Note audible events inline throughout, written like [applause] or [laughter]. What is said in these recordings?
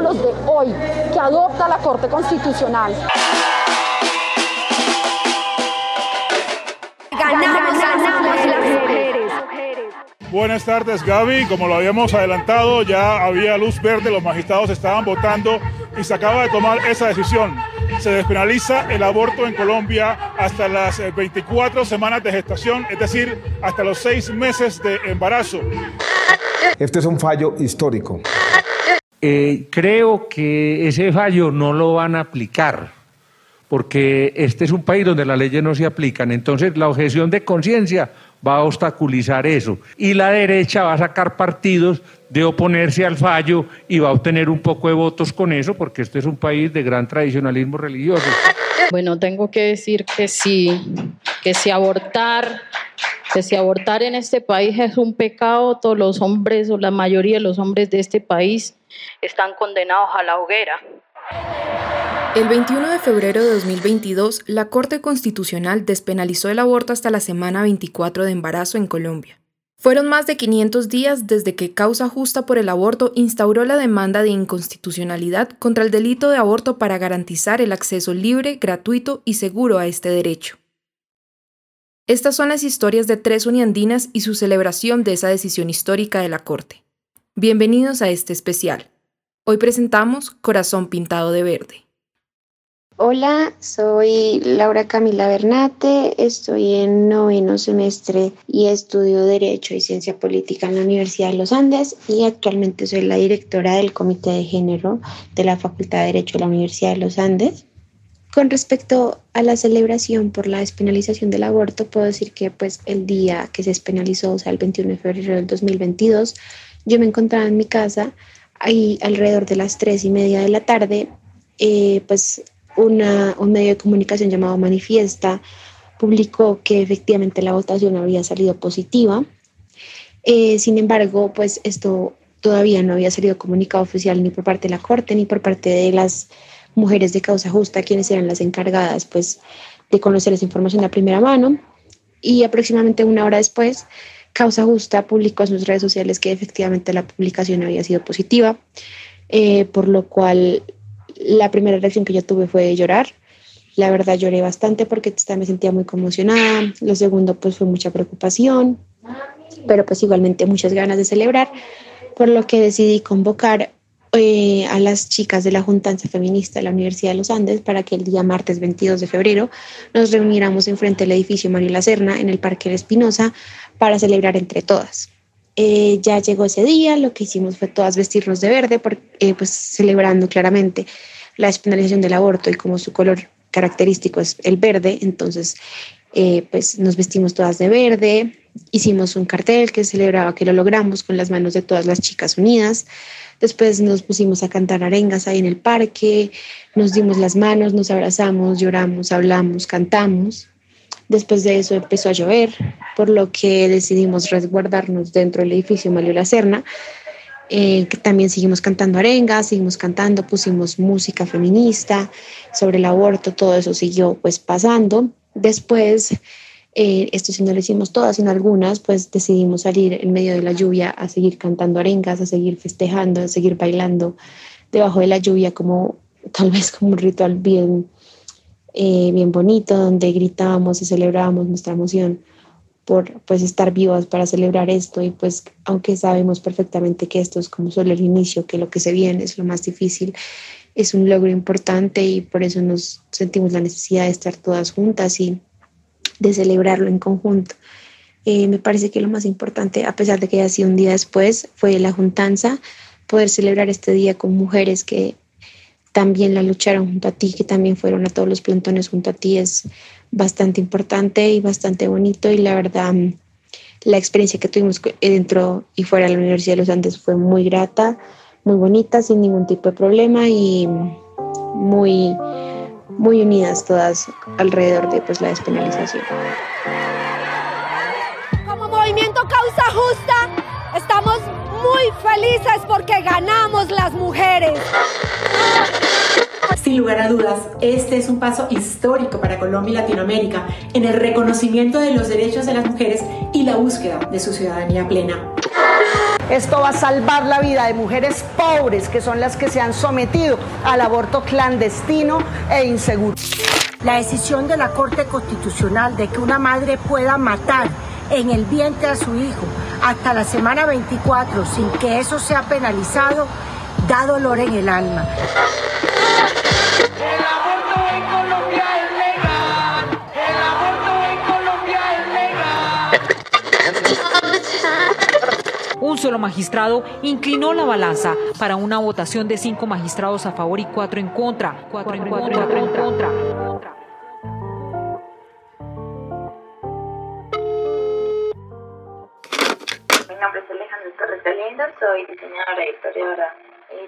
como los de hoy, que adopta la Corte Constitucional. Ganamos, ganamos las mujeres. Buenas tardes, Gaby. Como lo habíamos adelantado, ya había luz verde, los magistrados estaban votando y se acaba de tomar esa decisión. Se despenaliza el aborto en Colombia hasta las 24 semanas de gestación, es decir, hasta los seis meses de embarazo. Este es un fallo histórico. Eh, creo que ese fallo no lo van a aplicar, porque este es un país donde las leyes no se aplican. Entonces, la objeción de conciencia va a obstaculizar eso. Y la derecha va a sacar partidos de oponerse al fallo y va a obtener un poco de votos con eso, porque este es un país de gran tradicionalismo religioso. Bueno, tengo que decir que sí, que si abortar, que si abortar en este país es un pecado, todos los hombres o la mayoría de los hombres de este país están condenados a la hoguera. El 21 de febrero de 2022, la Corte Constitucional despenalizó el aborto hasta la semana 24 de embarazo en Colombia. Fueron más de 500 días desde que Causa Justa por el Aborto instauró la demanda de inconstitucionalidad contra el delito de aborto para garantizar el acceso libre, gratuito y seguro a este derecho. Estas son las historias de tres uniandinas y su celebración de esa decisión histórica de la Corte. Bienvenidos a este especial. Hoy presentamos Corazón Pintado de Verde. Hola, soy Laura Camila Bernate, estoy en noveno semestre y estudio Derecho y Ciencia Política en la Universidad de los Andes y actualmente soy la directora del Comité de Género de la Facultad de Derecho de la Universidad de los Andes. Con respecto a la celebración por la despenalización del aborto, puedo decir que pues el día que se despenalizó, o sea, el 21 de febrero del 2022, yo me encontraba en mi casa ahí alrededor de las tres y media de la tarde, eh, pues una, un medio de comunicación llamado Manifiesta publicó que efectivamente la votación había salido positiva. Eh, sin embargo, pues esto todavía no había salido comunicado oficial ni por parte de la Corte ni por parte de las mujeres de causa justa, quienes eran las encargadas pues, de conocer esa información a primera mano. Y aproximadamente una hora después, Causa Justa publicó en sus redes sociales que efectivamente la publicación había sido positiva, eh, por lo cual la primera reacción que yo tuve fue llorar. La verdad lloré bastante porque me sentía muy conmocionada. Lo segundo pues fue mucha preocupación, pero pues igualmente muchas ganas de celebrar, por lo que decidí convocar eh, a las chicas de la Juntanza Feminista de la Universidad de los Andes para que el día martes 22 de febrero nos reuniéramos enfrente del edificio Mario La Serna en el Parque de Espinosa para celebrar entre todas. Eh, ya llegó ese día, lo que hicimos fue todas vestirnos de verde, eh, pues celebrando claramente la despenalización del aborto y como su color característico es el verde, entonces eh, pues nos vestimos todas de verde, hicimos un cartel que celebraba que lo logramos con las manos de todas las chicas unidas, después nos pusimos a cantar arengas ahí en el parque, nos dimos las manos, nos abrazamos, lloramos, hablamos, cantamos Después de eso empezó a llover, por lo que decidimos resguardarnos dentro del edificio Mario La Serna. Eh, también seguimos cantando arengas, seguimos cantando, pusimos música feminista sobre el aborto, todo eso siguió pues pasando. Después, eh, esto si no lo hicimos todas, sino algunas, pues decidimos salir en medio de la lluvia a seguir cantando arengas, a seguir festejando, a seguir bailando debajo de la lluvia como tal vez como un ritual bien eh, bien bonito, donde gritábamos y celebrábamos nuestra emoción por pues estar vivas para celebrar esto y pues aunque sabemos perfectamente que esto es como solo el inicio, que lo que se viene es lo más difícil, es un logro importante y por eso nos sentimos la necesidad de estar todas juntas y de celebrarlo en conjunto. Eh, me parece que lo más importante, a pesar de que haya sido un día después, fue la juntanza, poder celebrar este día con mujeres que también la lucharon junto a ti, que también fueron a todos los plantones junto a ti, es bastante importante y bastante bonito y la verdad la experiencia que tuvimos dentro y fuera de la Universidad de los Andes fue muy grata, muy bonita, sin ningún tipo de problema y muy, muy unidas todas alrededor de pues, la despenalización. Como movimiento Causa Justa, estamos muy felices porque ganamos las mujeres. Sin lugar a dudas, este es un paso histórico para Colombia y Latinoamérica en el reconocimiento de los derechos de las mujeres y la búsqueda de su ciudadanía plena. Esto va a salvar la vida de mujeres pobres, que son las que se han sometido al aborto clandestino e inseguro. La decisión de la Corte Constitucional de que una madre pueda matar en el vientre a su hijo hasta la semana 24 sin que eso sea penalizado da dolor en el alma. Solo magistrado inclinó la balanza para una votación de cinco magistrados a favor y cuatro en contra. Cuatro en contra. Mi nombre es Alejandra Torres Galindo, soy diseñadora y historiadora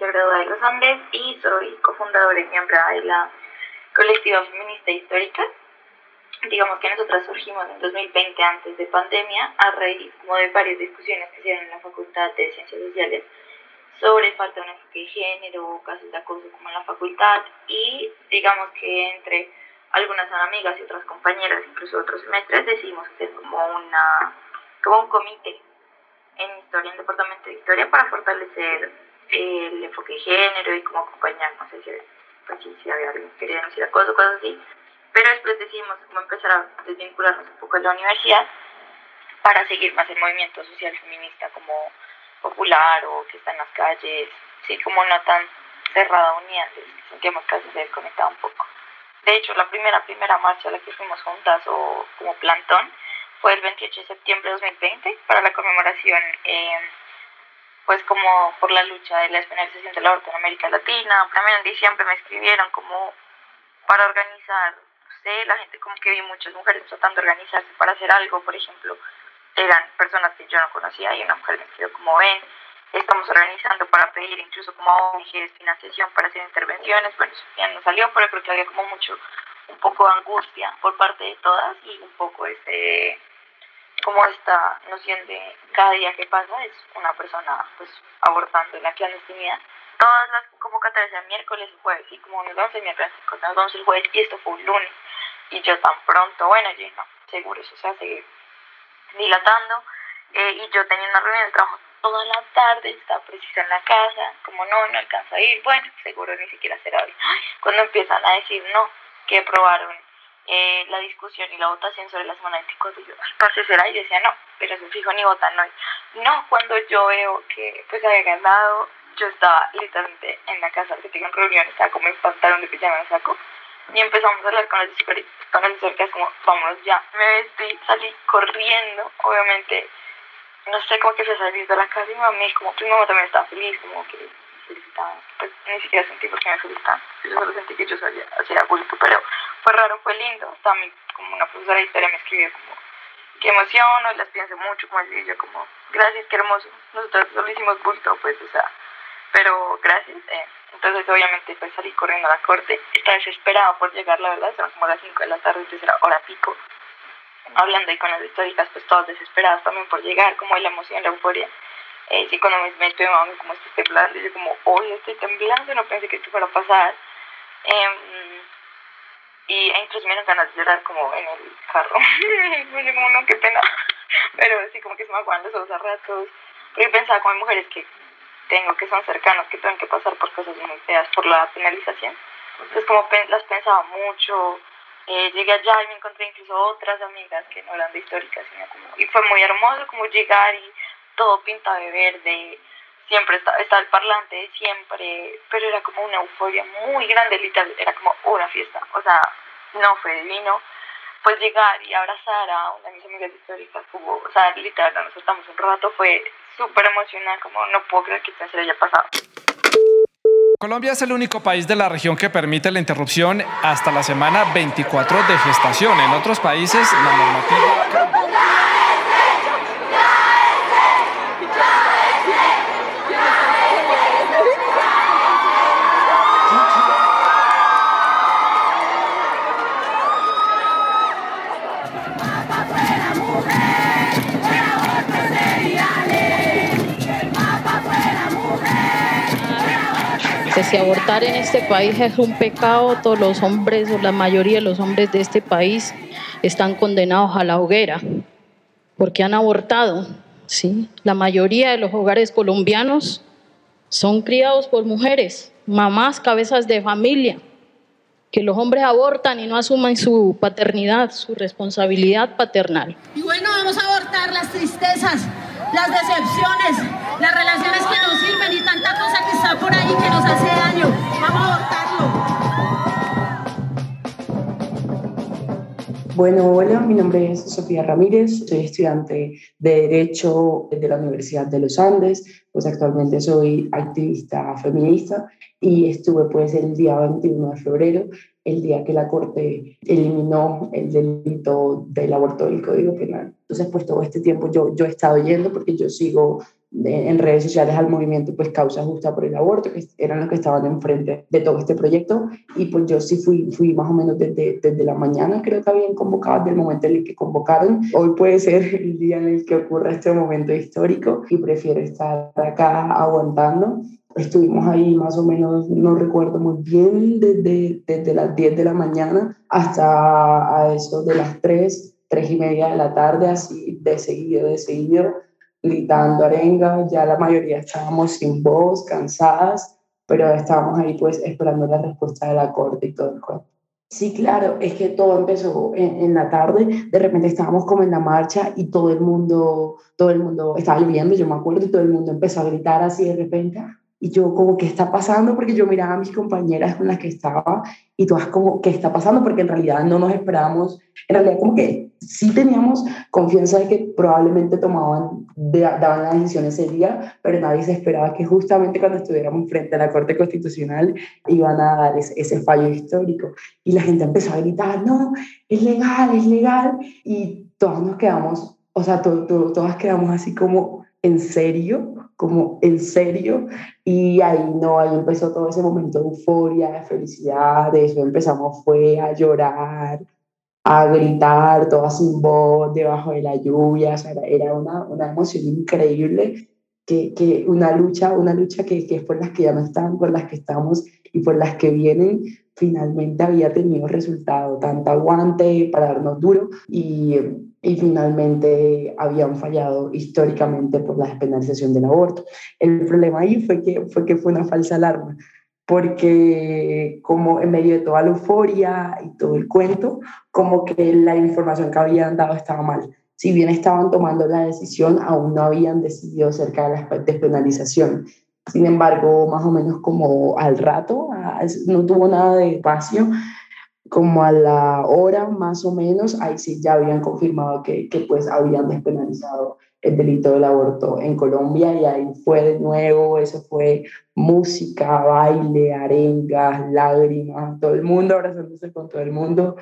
yo graduada de los Andes y soy cofundadora y miembro de la colectiva feminista histórica digamos que nosotras surgimos en 2020 antes de pandemia a raíz como de varias discusiones que se dieron en la Facultad de Ciencias Sociales sobre falta de un enfoque de género, casos de acoso como en la facultad y digamos que entre algunas amigas y otras compañeras, incluso otros semestres, decidimos hacer como una como un comité en historia, en departamento de historia para fortalecer el enfoque de género y como acompañar, no sé si, pues, si había alguien que quería denunciar acoso, cosas así pero después decidimos como empezar a desvincularnos un poco de la universidad para seguir más el movimiento social feminista como popular o que está en las calles, sí, como no tan cerrada unidad, sentíamos casi se desconectaba un poco. De hecho, la primera, primera marcha a la que fuimos juntas o como plantón fue el 28 de septiembre de 2020 para la conmemoración, eh, pues como por la lucha de la despenalización del aborto en América Latina. También en diciembre me escribieron como para organizar la gente como que vi muchas mujeres tratando de organizarse para hacer algo, por ejemplo, eran personas que yo no conocía y una mujer me escribió como ven, estamos organizando para pedir incluso como ONGs financiación para hacer intervenciones, bueno, eso ya no salió, pero creo que había como mucho, un poco de angustia por parte de todas y un poco este como esta noción de cada día que pasa es una persona pues abortando en la clandestinidad todas las convocatorias eran miércoles y jueves y como nos vamos el miércoles nos vamos el jueves y esto fue un lunes y yo tan pronto, bueno, yo no, seguro eso se seguir dilatando. Eh, y yo tenía una reunión de trabajo toda la tarde, estaba precisa en la casa, como no, no alcanza a ir, bueno, seguro ni siquiera será hoy. Cuando empiezan a decir no, que aprobaron eh, la discusión y la votación sobre la semana 24, yo, ay, será, y decía no, pero eso fijo ni votan hoy. No, cuando yo veo que pues había ganado, yo estaba literalmente en la casa que tengo reunión, estaba como en pantalón de pijama me saco y empezamos a hablar con las con las como, vámonos ya. Me vestí, salí corriendo, obviamente, no sé, cómo que fui a de la casa y mi mamá, como tu mamá también estaba feliz, como que felicitaban, pues ni siquiera sentí por qué me felicitaban, yo solo sentí que yo salía, hacía bulto, pero fue raro, fue lindo, también como una profesora de historia me escribió como, qué emoción, hoy las pienso mucho, como así, yo como, gracias, qué hermoso, nosotros solo hicimos bulto, pues, o sea, pero gracias, eh, entonces obviamente pues salí corriendo a la corte, estaba desesperada por llegar, la verdad, eran como las 5 de la tarde, entonces era hora pico, hablando ahí con las históricas, pues todas desesperadas también por llegar, como la emoción, la euforia. Eh, sí, cuando me meto mi mamá como estoy temblando, y yo como, hoy estoy temblando, no pensé que esto fuera a pasar. Eh, y incluso me dieron ganas de llorar como en el carro. [laughs] yo como, no, qué pena. [laughs] Pero sí, como que se me aguan los ojos a ratos. Porque pensaba como hay mujeres que tengo que son cercanos, que tienen que pasar por cosas muy feas por la penalización. Entonces como las pensaba mucho, eh, llegué allá y me encontré incluso otras amigas que no eran de históricas, sino como, y fue muy hermoso como llegar y todo pintado de verde, siempre estaba, estaba el parlante siempre, pero era como una euforia muy grande, literal, era como una fiesta, o sea, no fue divino pues llegar y abrazar a una de mis amigas históricas, como, o sea, literal, nos soltamos un rato, fue súper emocionante, como no puedo creer que esto se haya pasado. Colombia es el único país de la región que permite la interrupción hasta la semana 24 de gestación. En otros países la normativa... abortar en este país es un pecado, todos los hombres o la mayoría de los hombres de este país están condenados a la hoguera porque han abortado. ¿sí? La mayoría de los hogares colombianos son criados por mujeres, mamás, cabezas de familia, que los hombres abortan y no asuman su paternidad, su responsabilidad paternal. Y bueno, vamos a abortar las tristezas, las decepciones, las relaciones que no sirven y tanta cosa que está por ahí que nos hace daño. Vamos Bueno, hola, mi nombre es Sofía Ramírez, soy estudiante de Derecho de la Universidad de los Andes, pues actualmente soy activista feminista y estuve pues el día 21 de febrero, el día que la Corte eliminó el delito del aborto del Código Penal. Entonces pues todo este tiempo yo, yo he estado yendo porque yo sigo en redes sociales al movimiento pues Causa Justa por el Aborto, que eran los que estaban enfrente de todo este proyecto. Y pues yo sí fui, fui más o menos desde, desde la mañana, creo que habían convocado, desde el momento en el que convocaron. Hoy puede ser el día en el que ocurra este momento histórico y prefiero estar acá aguantando. Estuvimos ahí más o menos, no recuerdo muy bien, desde, desde las 10 de la mañana hasta a eso de las 3, 3 y media de la tarde, así de seguido, de seguido gritando arenga, ya la mayoría estábamos sin voz, cansadas, pero estábamos ahí pues esperando la respuesta de la corte y todo el cuento. Sí, claro, es que todo empezó en, en, la tarde, de repente estábamos como en la marcha y todo el mundo, todo el mundo estaba lloviendo, yo me acuerdo, y todo el mundo empezó a gritar así de repente, y yo como, ¿qué está pasando? Porque yo miraba a mis compañeras con las que estaba y todas como, ¿qué está pasando? Porque en realidad no nos esperábamos, en realidad como que sí teníamos confianza de que probablemente tomaban, daban la decisión ese día, pero nadie se esperaba que justamente cuando estuviéramos frente a la Corte Constitucional iban a dar ese, ese fallo histórico. Y la gente empezó a gritar, no, es legal, es legal. Y todas nos quedamos, o sea, todas quedamos así como, ¿en serio? Como en serio y ahí no, ahí empezó todo ese momento de euforia, de felicidad, de eso empezamos fue a llorar, a gritar, todas sin voz, debajo de la lluvia, o sea, era una, una emoción increíble, que, que una lucha, una lucha que, que es por las que ya no están, por las que estamos y por las que vienen, finalmente había tenido resultado, tanto aguante para darnos duro y y finalmente habían fallado históricamente por la despenalización del aborto. El problema ahí fue que fue, que fue una falsa alarma, porque como en medio de toda la euforia y todo el cuento, como que la información que habían dado estaba mal. Si bien estaban tomando la decisión, aún no habían decidido acerca de la despenalización. Sin embargo, más o menos como al rato, no tuvo nada de espacio, como a la hora más o menos, ahí sí ya habían confirmado que, que, pues habían despenalizado el delito del aborto en Colombia y ahí fue de nuevo, eso fue música, baile, arengas, lágrimas, todo el mundo abrazándose con todo el mundo,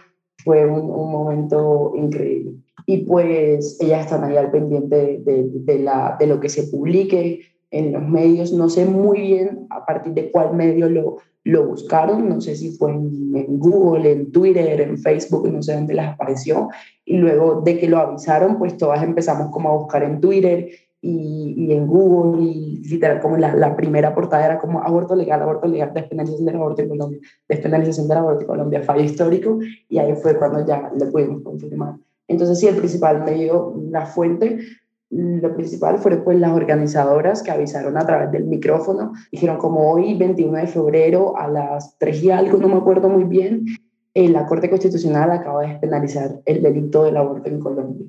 fue un, un momento increíble. Y pues ellas están ahí al pendiente de, de, la, de lo que se publique en los medios, no sé muy bien a partir de cuál medio lo, lo buscaron, no sé si fue en, Google, en Twitter, en Facebook, no sé dónde les apareció, y luego de que lo avisaron, pues todas empezamos como a buscar en Twitter y, y en Google, y literal como la, la, primera portada era como aborto legal, aborto legal, despenalización del aborto en Colombia, despenalización del aborto en Colombia, fallo histórico, y ahí fue cuando ya lo pudimos confirmar. Entonces sí, el principal medio, la fuente, lo principal fueron pues las organizadoras que avisaron a través del micrófono, dijeron como hoy, 21 de febrero, a las 3 y algo, no me acuerdo muy bien, eh, la Corte Constitucional acaba de despenalizar el delito del aborto en Colombia.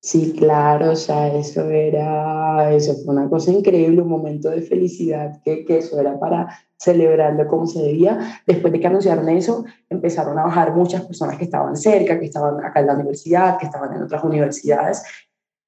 Sí, claro, o sea, eso era, eso fue una cosa increíble, un momento de felicidad, que, que eso era para celebrarlo como se debía. Después de que anunciaron eso, empezaron a bajar muchas personas que estaban cerca, que estaban acá en la universidad, que estaban en otras universidades,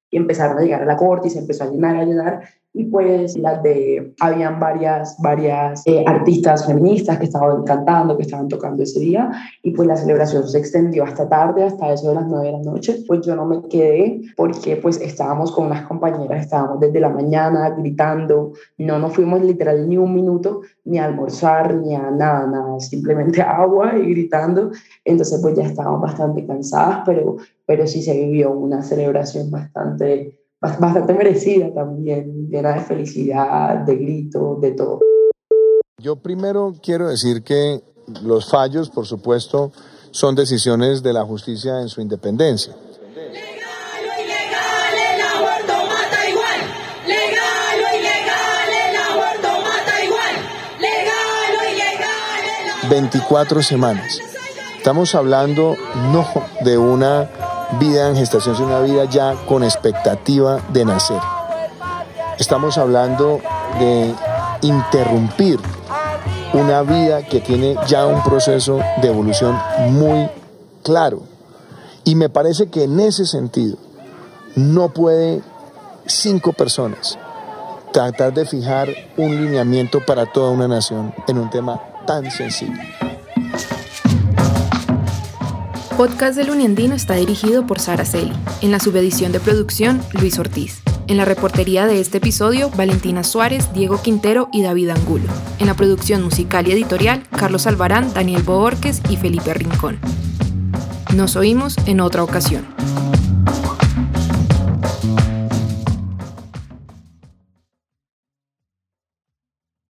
y empezaron a llegar a la corte y se empezó a llenar, a llenar y pues las de, habían varias, varias eh, artistas feministas que estaban cantando, que estaban tocando ese día, y pues la celebración se extendió hasta tarde, hasta eso de las nueve de la noche, pues yo no me quedé porque pues estábamos con unas compañeras, estábamos desde la mañana gritando, no nos fuimos literal ni un minuto, ni a almorzar, ni a nada, nada, simplemente [laughs] agua y gritando, entonces pues ya estábamos bastante cansadas, pero, pero sí se vivió una celebración bastante bastante merecida también, llena de felicidad, de gritos, de todo. Yo primero quiero decir que los fallos, por supuesto, son decisiones de la justicia en su independencia. Legal 24 semanas. Estamos hablando no de una vida en gestación, sino una vida ya con expectativa de nacer. Estamos hablando de interrumpir una vida que tiene ya un proceso de evolución muy claro. Y me parece que en ese sentido no puede cinco personas tratar de fijar un lineamiento para toda una nación en un tema tan sensible. Podcast del Uniandino está dirigido por Sara Celi. En la subedición de producción, Luis Ortiz. En la reportería de este episodio, Valentina Suárez, Diego Quintero y David Angulo. En la producción musical y editorial, Carlos Alvarán, Daniel Boorques y Felipe Rincón. Nos oímos en otra ocasión.